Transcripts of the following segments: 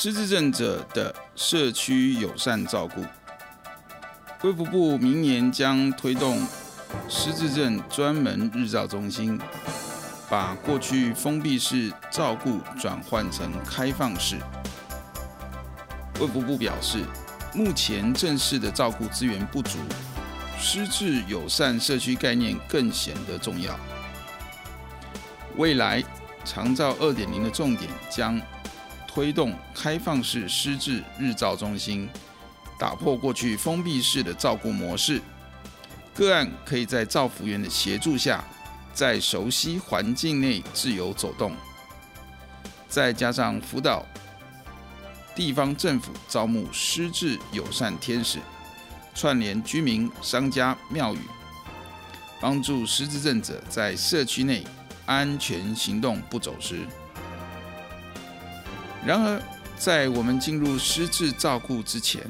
失智症者的社区友善照顾，卫福部明年将推动失智症专门日照中心，把过去封闭式照顾转换成开放式。卫福部表示，目前正式的照顾资源不足，失智友善社区概念更显得重要。未来长照二点零的重点将推动开放式失智日照中心，打破过去封闭式的照顾模式。个案可以在照护员的协助下，在熟悉环境内自由走动，再加上辅导。地方政府招募失智友善天使，串联居民、商家、庙宇，帮助失智症者在社区内安全行动，不走失。然而，在我们进入失智照顾之前，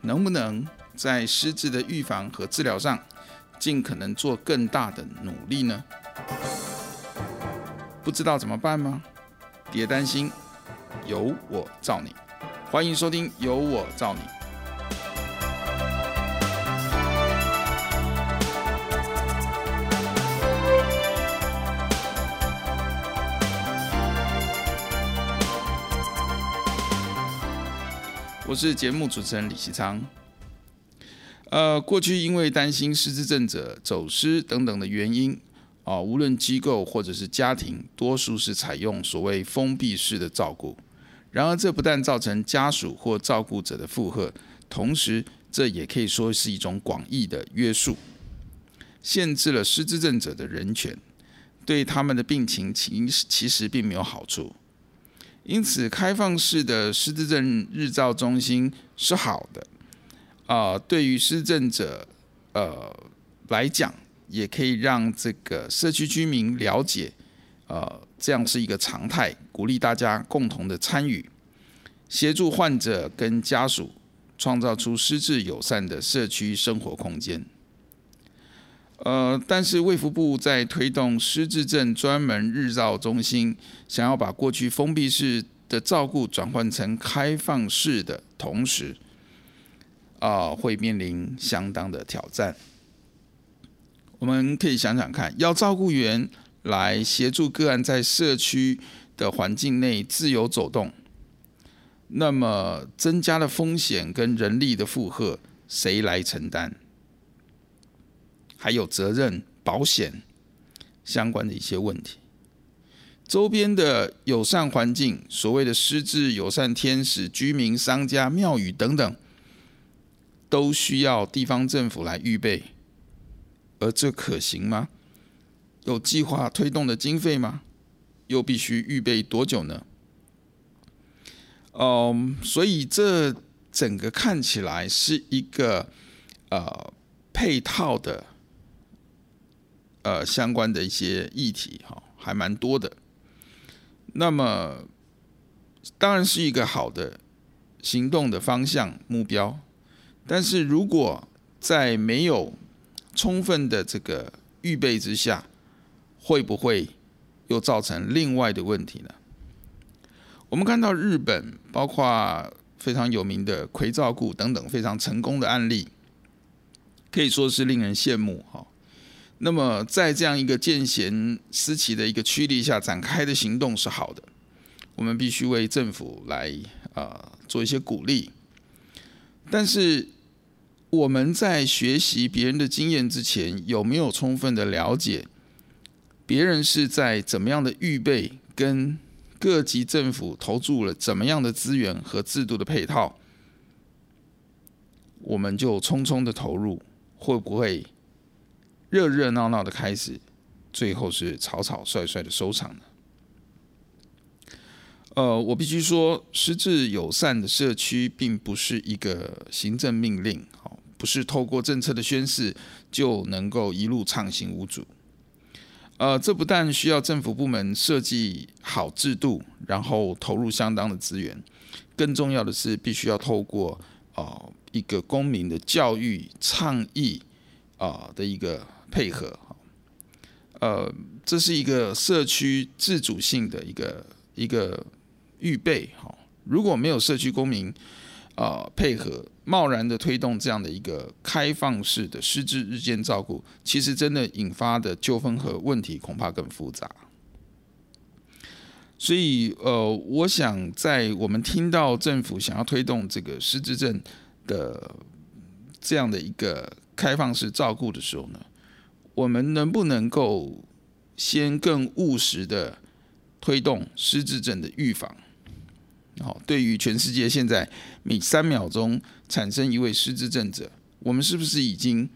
能不能在失智的预防和治疗上，尽可能做更大的努力呢？不知道怎么办吗？别担心，有我罩你。欢迎收听《有我罩你》，我是节目主持人李希昌。呃，过去因为担心失智症者走失等等的原因啊，无论机构或者是家庭，多数是采用所谓封闭式的照顾。然而，这不但造成家属或照顾者的负荷，同时这也可以说是一种广义的约束，限制了失智症者的人权，对他们的病情其其实并没有好处。因此，开放式的失智症日照中心是好的，啊、对于失智者呃来讲，也可以让这个社区居民了解。呃，这样是一个常态，鼓励大家共同的参与，协助患者跟家属创造出失智友善的社区生活空间。呃，但是卫福部在推动失智症专门日照中心，想要把过去封闭式的照顾转换成开放式的同时，啊、会面临相当的挑战。我们可以想想看，要照顾员。来协助个案在社区的环境内自由走动，那么增加的风险跟人力的负荷，谁来承担？还有责任、保险相关的一些问题。周边的友善环境，所谓的失智友善天使、居民、商家、庙宇等等，都需要地方政府来预备，而这可行吗？有计划推动的经费吗？又必须预备多久呢？嗯，所以这整个看起来是一个呃配套的呃相关的一些议题哈，还蛮多的。那么当然是一个好的行动的方向目标，但是如果在没有充分的这个预备之下，会不会又造成另外的问题呢？我们看到日本，包括非常有名的葵照顾等等非常成功的案例，可以说是令人羡慕哈。那么在这样一个见贤思齐的一个驱力下展开的行动是好的，我们必须为政府来啊、做一些鼓励。但是我们在学习别人的经验之前，有没有充分的了解别人是在怎么样的预备，跟各级政府投注了怎么样的资源和制度的配套，我们就匆匆的投入，会不会热热闹闹的开始，最后是草草率率的收场呢？呃，我必须说，实质友善的社区并不是一个行政命令，好，不是透过政策的宣示就能够一路畅行无阻。呃，这不但需要政府部门设计好制度，然后投入相当的资源，更重要的是，必须要透过呃一个公民的教育倡议啊的一个配合好，呃，这是一个社区自主性的一个一个预备。哈，如果没有社区公民啊配合，贸然的推动这样的一个开放式的失智日间照顾，其实真的引发的纠纷和问题恐怕更复杂。所以，呃，我想在我们听到政府想要推动这个失智症的这样的一个开放式照顾的时候呢，我们能不能够先更务实的推动失智症的预防？好，对于全世界现在每三秒钟产生一位失智症者，我们是不是已经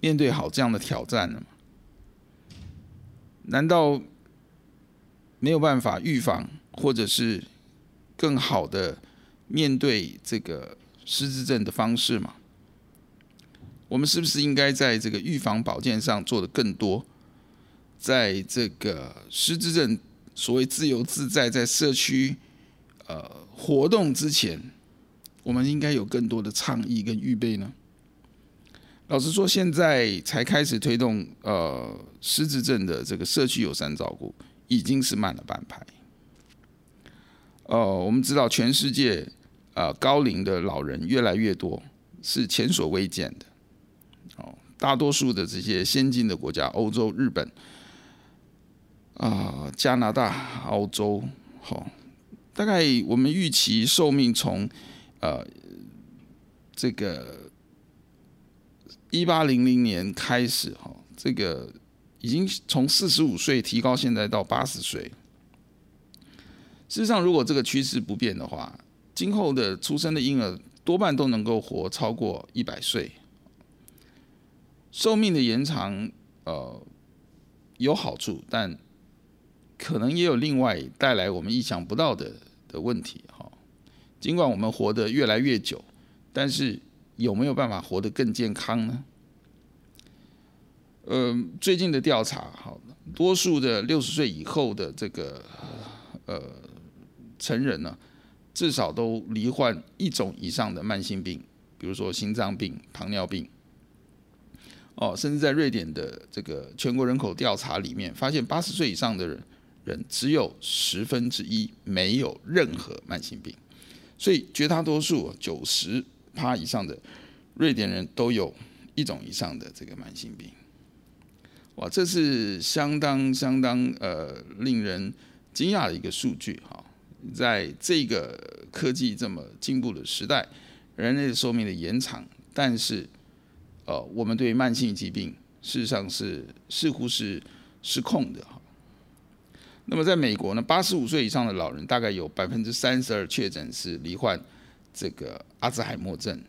面对好这样的挑战了？难道没有办法预防，或者是更好的？面对这个失智症的方式吗，我们是不是应该在这个预防保健上做得更多？在这个失智症所谓自由自在在社区呃活动之前，我们应该有更多的倡议跟预备呢？老实说，现在才开始推动呃失智症的这个社区友善照顾，已经是慢了半拍。呃，我们知道全世界。呃，高龄的老人越来越多，是前所未见的。大多数的这些先进的国家，欧洲、日本、啊、加拿大、澳洲，好、哦，大概我们预期寿命从呃这个一八零零年开始，哈、哦，这个已经从四十五岁提高，现在到八十岁。事实上，如果这个趋势不变的话，今后的出生的婴儿多半都能够活超过一百岁，寿命的延长，呃，有好处，但可能也有另外带来我们意想不到的的问题。哈，尽管我们活得越来越久，但是有没有办法活得更健康呢？呃，最近的调查，好，多数的六十岁以后的这个呃成人呢，至少都罹患一种以上的慢性病，比如说心脏病、糖尿病。哦，甚至在瑞典的这个全国人口调查里面，发现八十岁以上的人人只有十分之一没有任何慢性病，所以绝大多数九十趴以上的瑞典人都有一种以上的这个慢性病。哇，这是相当相当呃令人惊讶的一个数据哈。在这个科技这么进步的时代，人类的寿命的延长，但是，呃，我们对慢性疾病事实上是似乎是失控的哈。那么，在美国呢，八十五岁以上的老人大概有百分之三十二确诊是罹患这个阿兹海默症，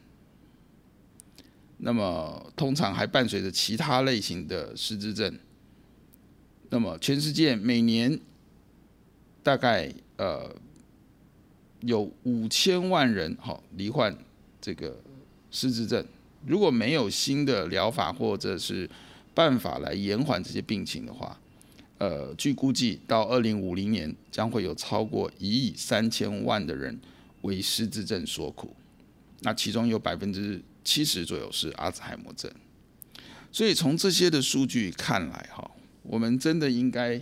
那么通常还伴随着其他类型的失智症。那么，全世界每年大概呃。有五千万人哈罹患这个失智症，如果没有新的疗法或者是办法来延缓这些病情的话，呃，据估计到二零五零年将会有超过一亿三千万的人为失智症所苦，那其中有百分之七十左右是阿兹海默症，所以从这些的数据看来哈，我们真的应该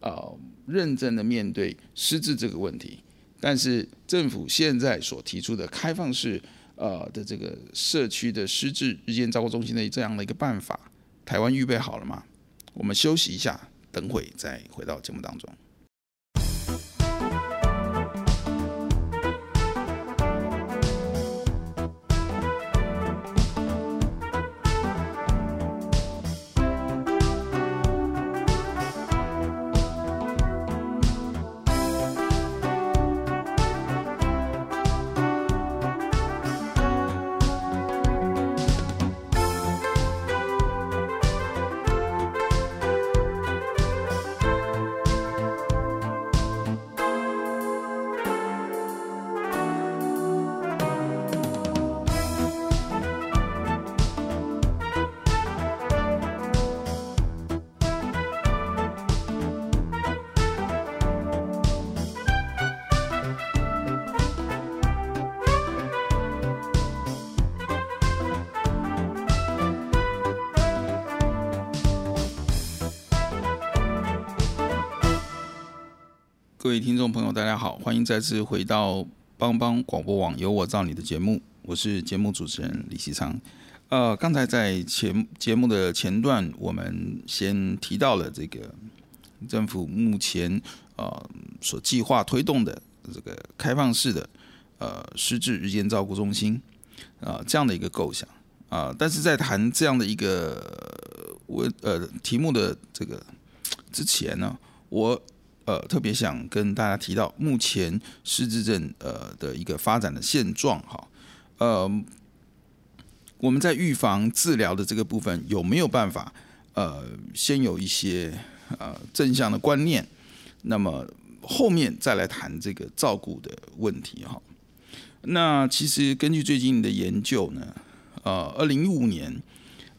呃认真的面对失智这个问题。但是政府现在所提出的开放式呃的这个社区的失智日间照顾中心的这样的一个办法，台湾预备好了吗？我们休息一下，等会再回到节目当中。各位听众朋友，大家好，欢迎再次回到帮帮广播网由我造你的节目，我是节目主持人李希昌。呃，刚才在前节目的前段，我们先提到了这个政府目前呃所计划推动的这个开放式的呃失智日间照顾中心啊、这样的一个构想啊、但是在谈这样的一个我呃题目的这个之前呢，我呃，特别想跟大家提到目前失智症呃的一个发展的现状哈，呃，我们在预防治疗的这个部分有没有办法呃先有一些呃正向的观念，那么后面再来谈这个照顾的问题哈。那其实根据最近的研究呢，呃，二零一五年。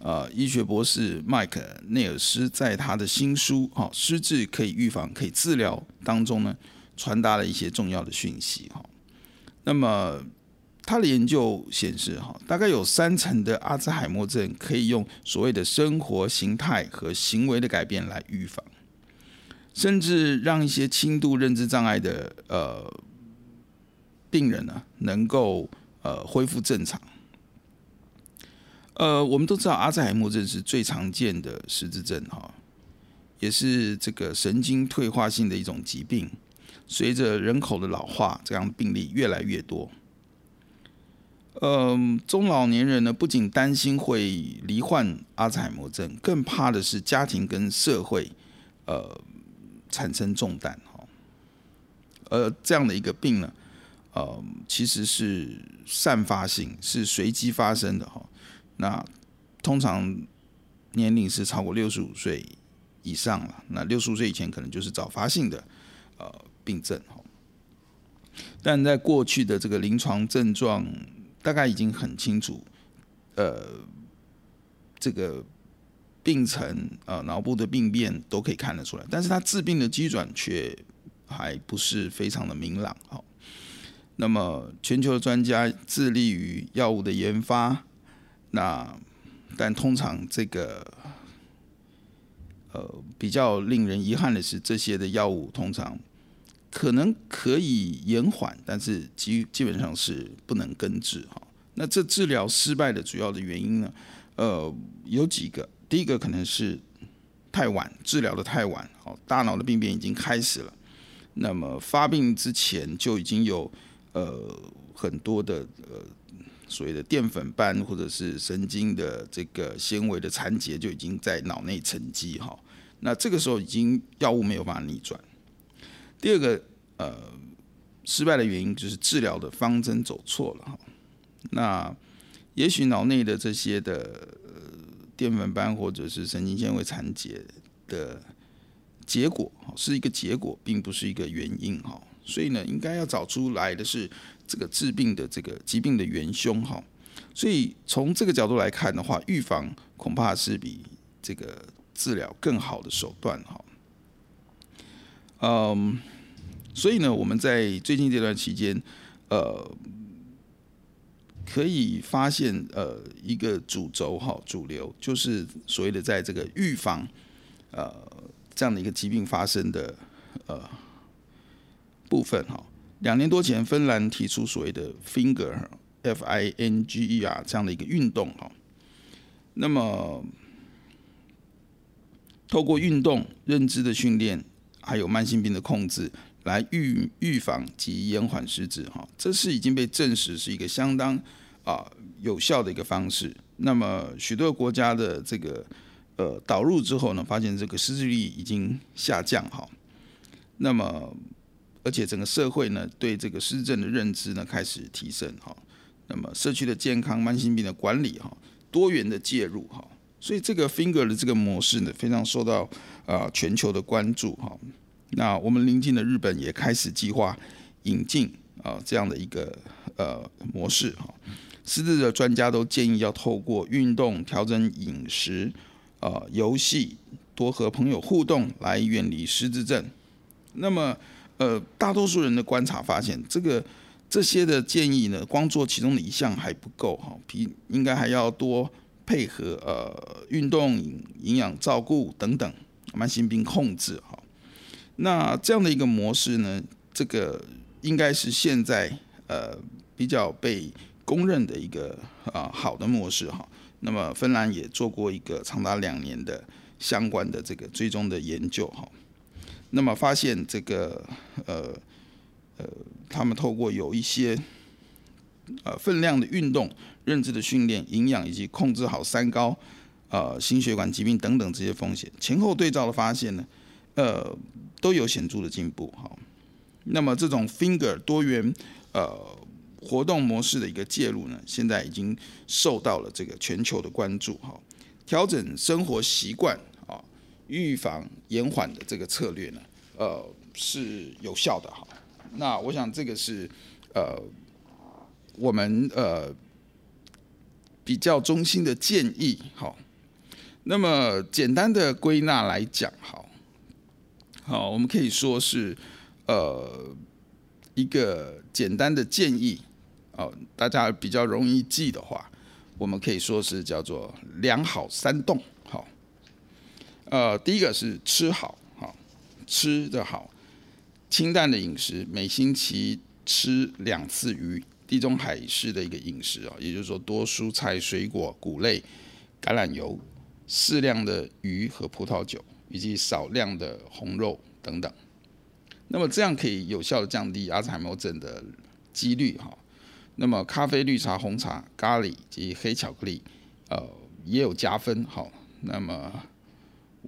呃，医学博士麦克内尔斯在他的新书《哈失智可以预防可以治疗》当中呢，传达了一些重要的讯息哈。那么他的研究显示哈，大概有三成的阿兹海默症可以用所谓的生活形态和行为的改变来预防，甚至让一些轻度认知障碍的呃病人呢，能够呃恢复正常。呃，我们都知道阿兹海默症是最常见的失智症哈，也是这个神经退化性的一种疾病。随着人口的老化，这样病例越来越多。嗯，中老年人呢，不仅担心会罹患阿兹海默症，更怕的是家庭跟社会呃产生重担哈。呃，这样的一个病呢，呃，其实是散发性，是随机发生的哈。那通常年龄是超过六十五岁以上了。那六十五岁以前可能就是早发性的呃病症哈。但在过去的这个临床症状，大概已经很清楚，呃，这个病程呃脑部的病变都可以看得出来，但是它致病的机转却还不是非常的明朗哈。那么全球的专家致力于药物的研发。那，但通常这个，呃，比较令人遗憾的是，这些的药物通常可能可以延缓，但是基基本上是不能根治哈。那这治疗失败的主要的原因呢？呃，有几个。第一个可能是太晚治疗的太晚，好，大脑的病变已经开始了。那么发病之前就已经有呃很多的呃。所谓的淀粉斑或者是神经的这个纤维的残结就已经在脑内沉积哈，那这个时候已经药物没有办法逆转。第二个呃失败的原因就是治疗的方针走错了哈，那也许脑内的这些的淀粉斑或者是神经纤维残结的结果是一个结果，并不是一个原因哈，所以呢，应该要找出来的是。这个治病的这个疾病的元凶哈，所以从这个角度来看的话，预防恐怕是比这个治疗更好的手段哈。嗯，所以呢，我们在最近这段期间，呃，可以发现呃一个主轴哈，主流就是所谓的在这个预防呃这样的一个疾病发生的呃部分哈。两年多前，芬兰提出所谓的 Finger（F-I-N-G-E-R） 这样的一个运动哈。那么，透过运动、认知的训练，还有慢性病的控制，来预预防及延缓失智哈，这是已经被证实是一个相当啊有效的一个方式。那么，许多国家的这个呃导入之后呢，发现这个失智率已经下降哈。那么。而且整个社会呢，对这个失智症的认知呢开始提升哈。那么社区的健康、慢性病的管理哈，多元的介入哈，所以这个 Finger 的这个模式呢，非常受到啊全球的关注哈。那我们邻近的日本也开始计划引进啊这样的一个呃模式哈。失智的专家都建议要透过运动、调整饮食、啊游戏、多和朋友互动来远离失智症。那么呃，大多数人的观察发现，这个这些的建议呢，光做其中的一项还不够哈，比应该还要多配合呃运动、营养照顾等等，慢性病控制哈。那这样的一个模式呢，这个应该是现在呃比较被公认的一个啊好的模式哈。那么芬兰也做过一个长达两年的相关的这个追踪的研究哈。那么发现这个呃呃，他们透过有一些呃分量的运动、认知的训练、营养以及控制好三高，呃心血管疾病等等这些风险，前后对照的发现呢，呃都有显著的进步哈。那么这种 Finger 多元呃活动模式的一个介入呢，现在已经受到了这个全球的关注哈。调整生活习惯。预防延缓的这个策略呢，呃，是有效的哈。那我想这个是呃我们呃比较中心的建议哈。那么简单的归纳来讲，好，好，我们可以说是呃一个简单的建议哦，大家比较容易记的话，我们可以说是叫做良好三动。呃，第一个是吃好，好吃的好，清淡的饮食，每星期吃两次鱼，地中海式的一个饮食啊，也就是说多蔬菜、水果、谷类、橄榄油，适量的鱼和葡萄酒，以及少量的红肉等等。那么这样可以有效的降低阿兹海默症的几率哈。那么咖啡、绿茶、红茶、咖喱及黑巧克力，呃，也有加分哈。那么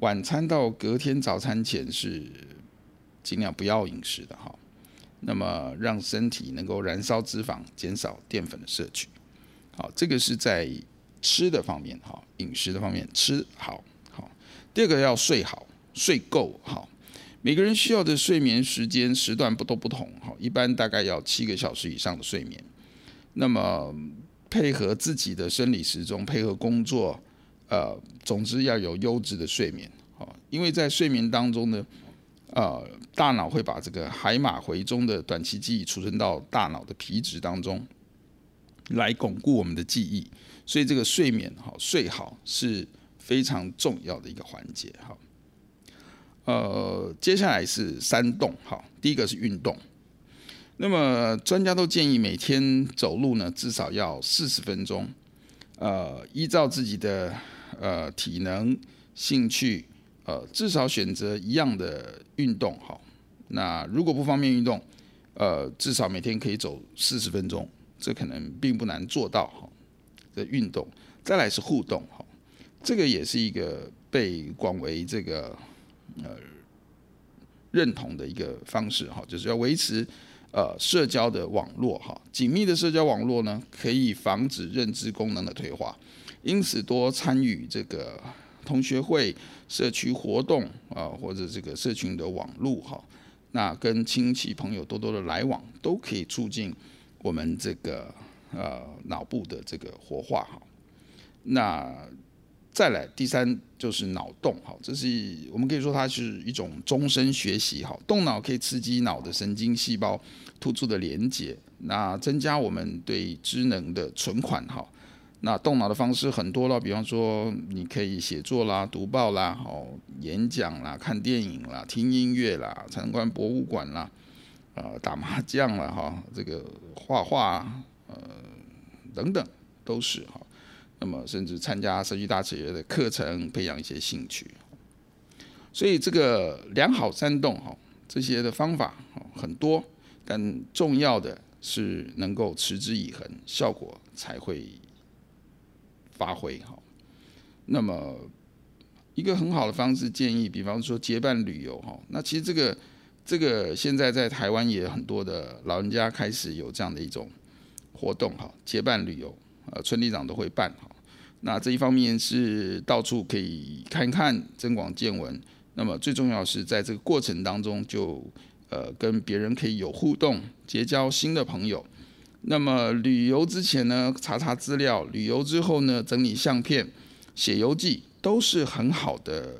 晚餐到隔天早餐前是尽量不要饮食的哈，那么让身体能够燃烧脂肪，减少淀粉的摄取。好，这个是在吃的方面哈，饮食的方面吃好好。第二个要睡好，睡够好。每个人需要的睡眠时间时段不都不同哈，一般大概要七个小时以上的睡眠。那么配合自己的生理时钟，配合工作。呃，总之要有优质的睡眠，好，因为在睡眠当中呢，呃，大脑会把这个海马回中的短期记忆储存到大脑的皮质当中，来巩固我们的记忆，所以这个睡眠好睡好是非常重要的一个环节，哈。呃，接下来是三动，好，第一个是运动，那么专家都建议每天走路呢至少要四十分钟，呃，依照自己的。呃，体能、兴趣，呃，至少选择一样的运动哈。那如果不方便运动，呃，至少每天可以走四十分钟，这可能并不难做到哈。的运动，再来是互动哈，这个也是一个被广为这个呃认同的一个方式哈，就是要维持呃社交的网络哈，紧密的社交网络呢，可以防止认知功能的退化。因此，多参与这个同学会、社区活动啊，或者这个社群的网络哈，那跟亲戚朋友多多的来往，都可以促进我们这个呃脑部的这个活化哈。那再来第三就是脑动哈，这是我们可以说它是一种终身学习哈。动脑可以刺激脑的神经细胞突出的连接，那增加我们对知能的存款哈。那动脑的方式很多了，比方说你可以写作啦、读报啦、哦演讲啦、看电影啦、听音乐啦、参观博物馆啦、呃打麻将啦、哈这个画画呃等等都是哈。那么甚至参加社区大企业的课程，培养一些兴趣。所以这个良好三动哈，这些的方法很多，但重要的是能够持之以恒，效果才会。发挥好，那么一个很好的方式建议，比方说结伴旅游哈，那其实这个这个现在在台湾也很多的老人家开始有这样的一种活动哈，结伴旅游，呃，村里长都会办哈。那这一方面是到处可以看看，增广见闻。那么最重要是在这个过程当中就呃跟别人可以有互动，结交新的朋友。那么旅游之前呢，查查资料；旅游之后呢，整理相片、写游记，都是很好的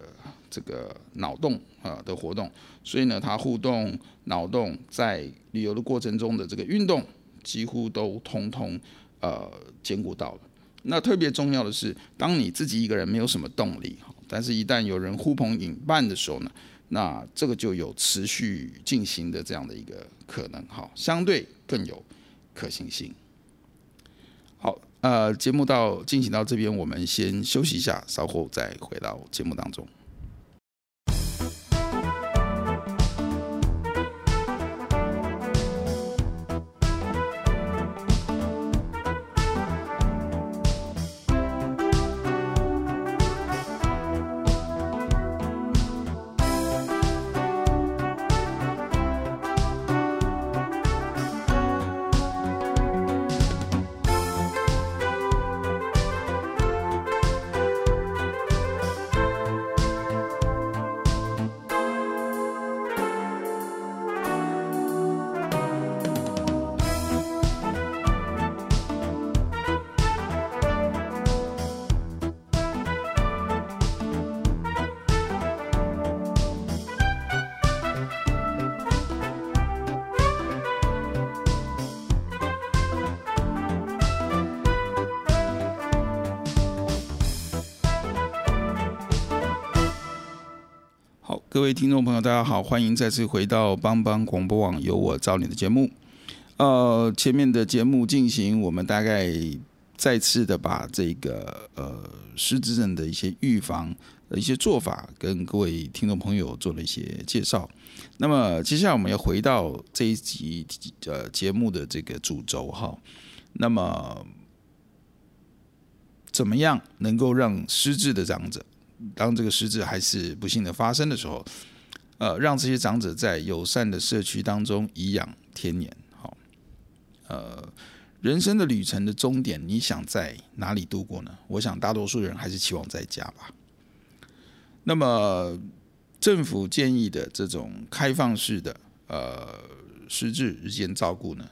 这个脑洞啊的活动。所以呢，它互动、脑洞在旅游的过程中的这个运动，几乎都通通呃兼顾到了。那特别重要的是，当你自己一个人没有什么动力，但是一旦有人呼朋引伴的时候呢，那这个就有持续进行的这样的一个可能，哈，相对更有可行性。好，呃，节目到进行到这边，我们先休息一下，稍后再回到节目当中。各位听众朋友，大家好，欢迎再次回到帮帮广播网由我照你的节目。呃，前面的节目进行，我们大概再次的把这个呃失智症的一些预防的一些做法，跟各位听众朋友做了一些介绍。那么接下来我们要回到这一集呃节目的这个主轴哈。那么怎么样能够让失智的长者？当这个失智还是不幸的发生的时候，呃，让这些长者在友善的社区当中颐养天年。好，呃，人生的旅程的终点，你想在哪里度过呢？我想大多数人还是期望在家吧。那么，政府建议的这种开放式的呃失智日间照顾呢，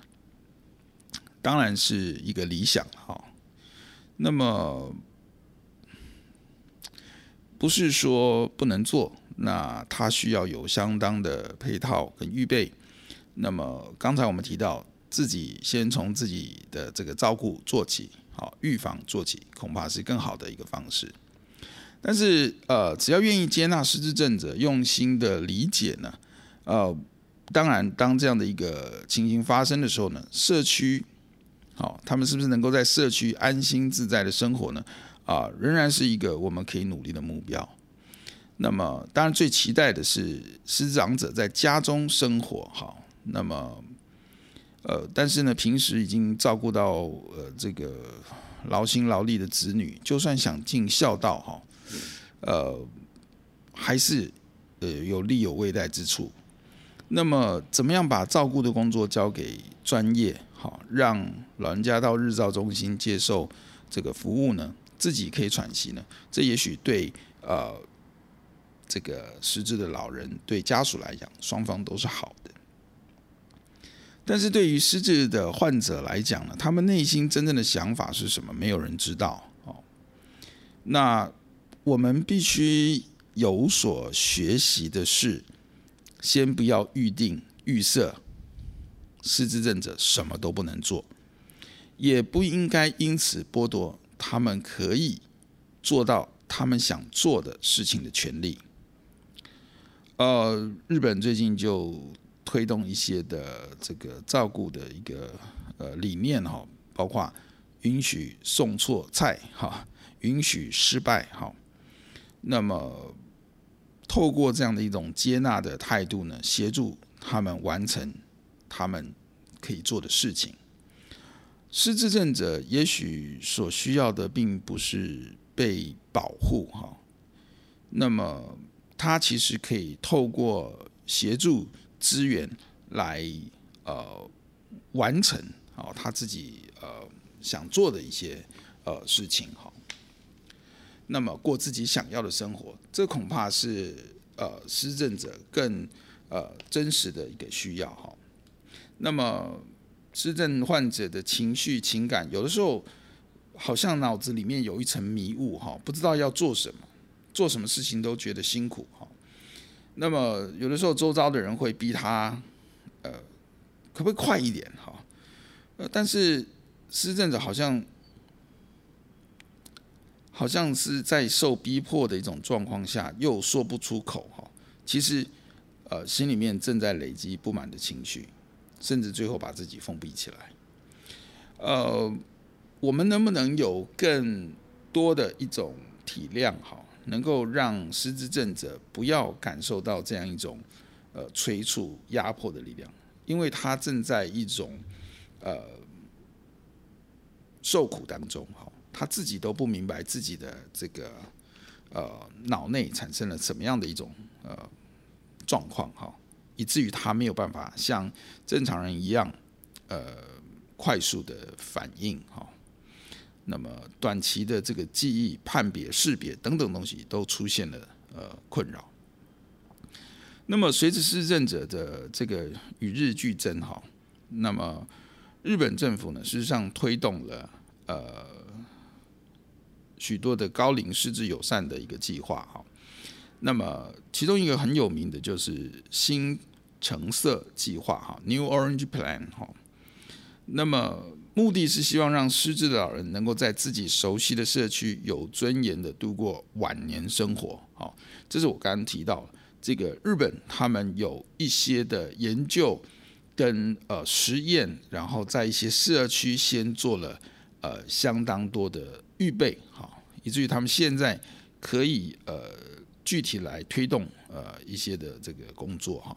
当然是一个理想。好，那么。不是说不能做，那它需要有相当的配套跟预备。那么刚才我们提到，自己先从自己的这个照顾做起，好，预防做起，恐怕是更好的一个方式。但是呃，只要愿意接纳失智症者，用心的理解呢，呃，当然当这样的一个情形发生的时候呢，社区，好，他们是不是能够在社区安心自在的生活呢？啊，仍然是一个我们可以努力的目标。那么，当然最期待的是失智长者在家中生活好。那么，呃，但是呢，平时已经照顾到呃这个劳心劳力的子女，就算想尽孝道哈，呃，还是呃有力有未待之处。那么，怎么样把照顾的工作交给专业好，让老人家到日照中心接受这个服务呢？自己可以喘息呢，这也许对呃这个失智的老人对家属来讲，双方都是好的。但是对于失智的患者来讲呢，他们内心真正的想法是什么？没有人知道哦。那我们必须有所学习的是，先不要预定预设失智症者什么都不能做，也不应该因此剥夺。他们可以做到他们想做的事情的权利。呃，日本最近就推动一些的这个照顾的一个呃理念哈，包括允许送错菜哈，允许失败哈。那么透过这样的一种接纳的态度呢，协助他们完成他们可以做的事情。失智症者也许所需要的并不是被保护哈，那么他其实可以透过协助资源来呃完成啊他自己呃想做的一些呃事情哈，那么过自己想要的生活，这恐怕是呃失智者更呃真实的一个需要哈，那么。失智患者的情绪情感，有的时候好像脑子里面有一层迷雾哈，不知道要做什么，做什么事情都觉得辛苦哈。那么有的时候周遭的人会逼他，呃，可不可以快一点哈？呃，但是失智者好像好像是在受逼迫的一种状况下，又说不出口哈，其实呃心里面正在累积不满的情绪，甚至最后把自己封闭起来。呃，我们能不能有更多的一种体谅，哈，能够让失智症者不要感受到这样一种呃催促压迫的力量，因为他正在一种呃受苦当中，哈，他自己都不明白自己的这个呃脑内产生了什么样的一种呃状况，哈，以至于他没有办法像正常人一样，呃。快速的反应，哈，那么短期的这个记忆、判别、识别等等东西都出现了呃困扰。那么随着失智症者的这个与日俱增，哈，那么日本政府呢，事实上推动了呃许多的高龄失智友善的一个计划，哈。那么其中一个很有名的就是新橙色计划，哈，New Orange Plan，哈。那么，目的是希望让失智的老人能够在自己熟悉的社区有尊严的度过晚年生活。好，这是我刚刚提到这个日本他们有一些的研究跟呃实验，然后在一些社区先做了呃相当多的预备，好，以至于他们现在可以呃具体来推动呃一些的这个工作哈。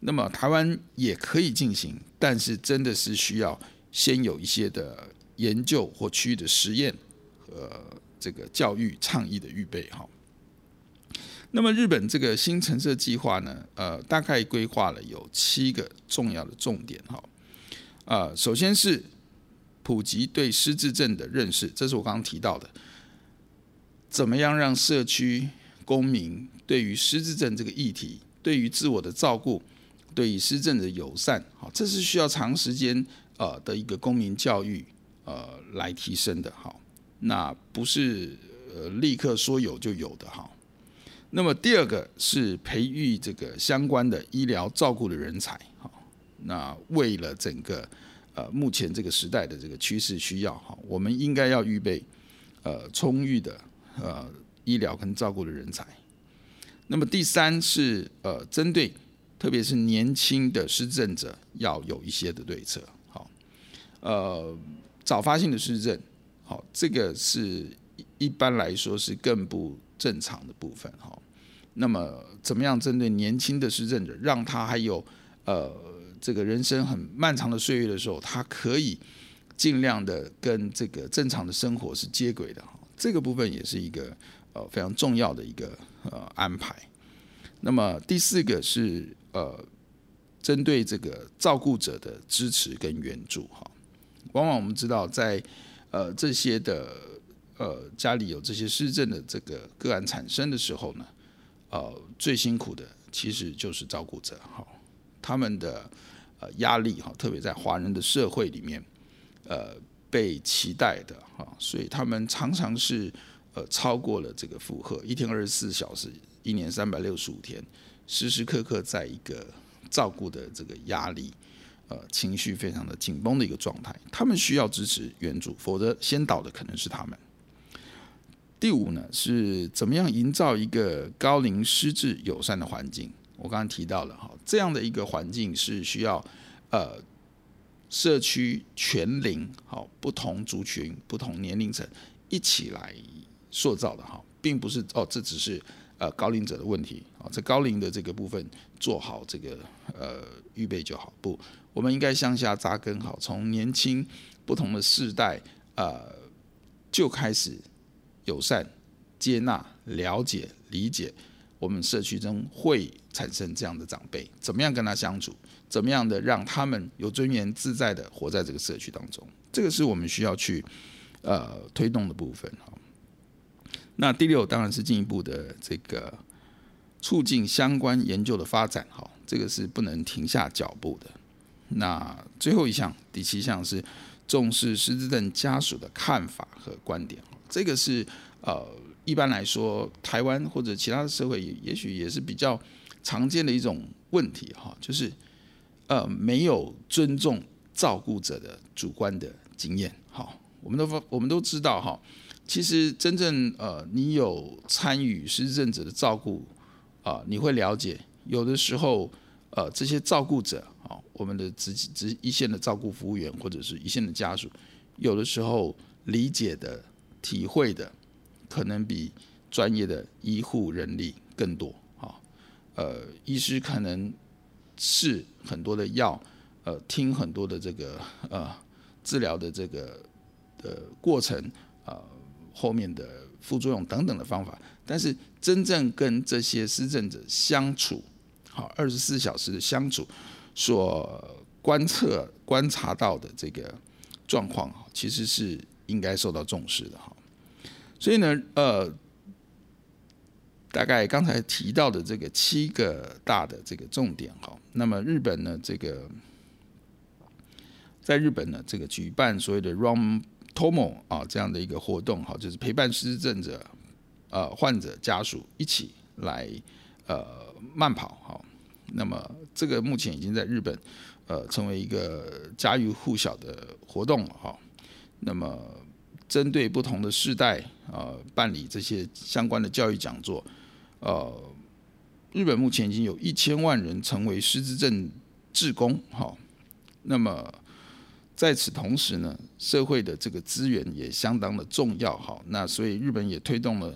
那么台湾也可以进行，但是真的是需要先有一些的研究或区域的实验和这个教育倡议的预备哈。那么日本这个新橙色计划呢，呃，大概规划了有七个重要的重点哈。呃，首先是普及对失智症的认识，这是我刚刚提到的，怎么样让社区公民对于失智症这个议题，对于自我的照顾。对于失智症的友善，好，这是需要长时间呃的一个公民教育呃来提升的，好，那不是呃立刻说有就有的哈。那么第二个是培育这个相关的医疗照顾的人才，好，那为了整个呃目前这个时代的这个趋势需要哈，我们应该要预备呃充裕的呃医疗跟照顾的人才。那么第三是呃针对。特别是年轻的失智者要有一些的对策，好，呃，早发性的失智，好，这个是一般来说是更不正常的部分，哈。那么，怎么样针对年轻的失智者，让他还有呃这个人生很漫长的岁月的时候，他可以尽量的跟这个正常的生活是接轨的，哈，这个部分也是一个呃非常重要的一个呃安排。那么第四个是。呃，针对这个照顾者的支持跟援助哈，往往我们知道在呃这些的呃家里有这些失政的这个个案产生的时候呢，呃最辛苦的其实就是照顾者哈，他们的呃压力哈，特别在华人的社会里面，呃被期待的哈，所以他们常常是呃超过了这个负荷，一天二十四小时，一年三百六十五天。时时刻刻在一个照顾的这个压力，呃，情绪非常的紧绷的一个状态，他们需要支持援助，否则先倒的可能是他们。第五呢，是怎么样营造一个高龄失智友善的环境？我刚刚提到了哈，这样的一个环境是需要呃社区全龄好不同族群、不同年龄层一起来塑造的哈，并不是哦，这只是。呃，高龄者的问题啊，在高龄的这个部分做好这个呃预备就好。不，我们应该向下扎根好，从年轻不同的世代呃就开始友善、接纳、了解、理解我们社区中会产生这样的长辈，怎么样跟他相处，怎么样的让他们有尊严、自在的活在这个社区当中，这个是我们需要去呃推动的部分哈。那第六当然是进一步的这个促进相关研究的发展，哈，这个是不能停下脚步的。那最后一项，第七项是重视失智症家属的看法和观点，这个是呃一般来说台湾或者其他的社会也也许也是比较常见的一种问题，哈，就是呃没有尊重照顾者的主观的经验，哈，我们都我们都知道，哈。其实真正呃，你有参与失智症者的照顾，啊，你会了解，有的时候呃这些照顾者啊，我们的直直一线的照顾服务员或者是一线的家属，有的时候理解的、体会的，可能比专业的医护人力更多啊。呃，医师可能试很多的药，呃，听很多的这个呃治疗的这个的过程，啊、后面的副作用等等的方法，但是真正跟这些施政者相处，好，二十四小时的相处，所观测观察到的这个状况，其实是应该受到重视的哈。所以呢，呃。大概刚才提到的这个七个大的这个重点哈，那么日本呢，这个在日本呢，这个举办所谓的 Run Tomo 啊这样的一个活动哈，就是陪伴失智症者呃患者家属一起来呃慢跑哈，那么这个目前已经在日本呃成为一个家喻户晓的活动了哈，那么针对不同的世代啊办理这些相关的教育讲座。呃，日本目前已经有一千万人成为失智症志工，哈。那么在此同时呢，社会的这个资源也相当的重要，哈。那所以日本也推动了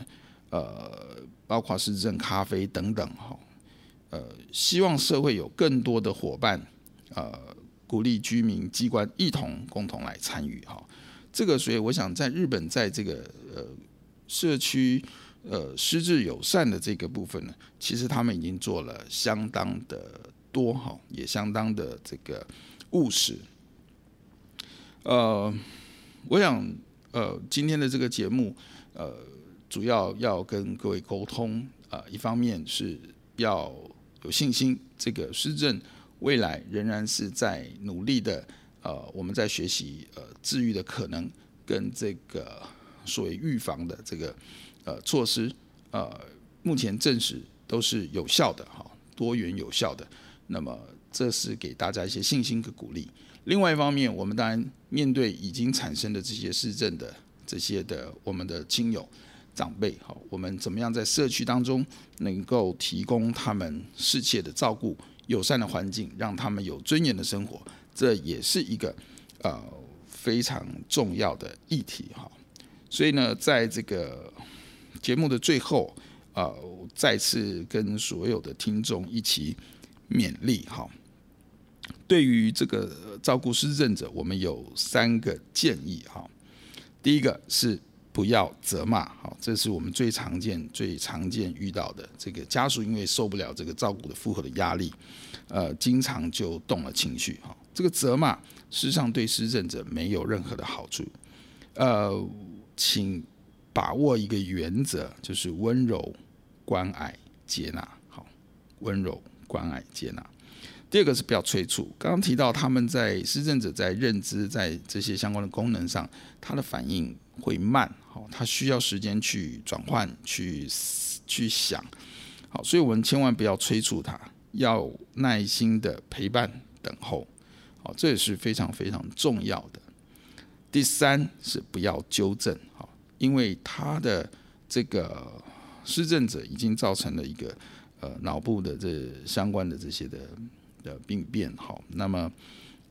呃，包括市政咖啡等等，哈。呃，希望社会有更多的伙伴，呃，鼓励居民机关一同共同来参与，哈。这个所以我想在日本，在这个呃社区。呃，失智友善的这个部分呢，其实他们已经做了相当的多哈，也相当的这个务实。呃，我想呃，今天的这个节目呃，主要要跟各位沟通啊，呃，一方面是要有信心，这个施政未来仍然是在努力的呃，我们在学习呃治愈的可能跟这个所谓预防的这个。呃，措施呃，目前证实都是有效的哈，多元有效的。那么，这是给大家一些信心和鼓励。另外一方面，我们当然面对已经产生的这些失智的这些的我们的亲友长辈，哈，我们怎么样在社区当中能够提供他们适切的照顾、友善的环境，让他们有尊严的生活，这也是一个呃非常重要的议题哈。所以呢，在这个节目的最后，啊、呃，再次跟所有的听众一起勉励哈。对于这个照顾失智者，我们有三个建议哈。第一个是不要责骂，好，这是我们最常见、最常见遇到的。这个家属因为受不了这个照顾的负荷的压力，呃，经常就动了情绪哈。这个责骂事实上对失智者没有任何的好处，呃，请。把握一个原则，就是温柔、关爱、接纳。好，温柔、关爱、接纳。第二个是不要催促。刚刚提到他们在失智者在认知在这些相关的功能上，他的反应会慢。好，他需要时间去转换、去去想。好，所以我们千万不要催促他，要耐心的陪伴、等候。好，这也是非常非常重要的。第三是不要纠正。好。因为他的这个失智者已经造成了一个呃脑部的这相关的这些的的病变，好，那么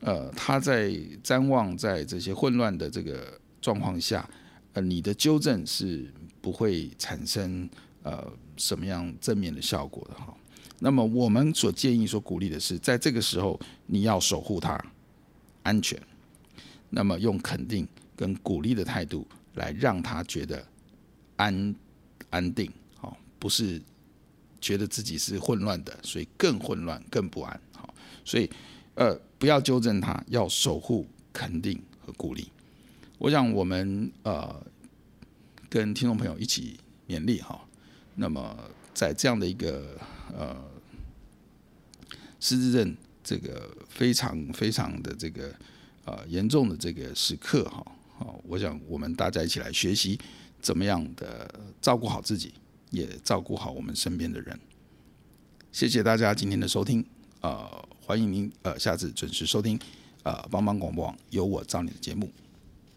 呃他在瞻望在这些混乱的这个状况下，呃你的纠正是不会产生呃什么样正面的效果的哈。那么我们所建议、所鼓励的是，在这个时候你要守护他安全，那么用肯定跟鼓励的态度。来让他觉得安安定，好，不是觉得自己是混乱的，所以更混乱、更不安，所以呃，不要纠正他，要守护、肯定和鼓励。我想我们呃跟听众朋友一起勉励哈，那么在这样的一个呃失智症这个非常非常的这个呃严重的这个时刻哈。好，我想我们大家一起来学习，怎么样的照顾好自己，也照顾好我们身边的人。谢谢大家今天的收听，呃，欢迎您呃下次准时收听呃帮帮广播网有我找你的节目，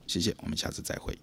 谢谢，我们下次再会。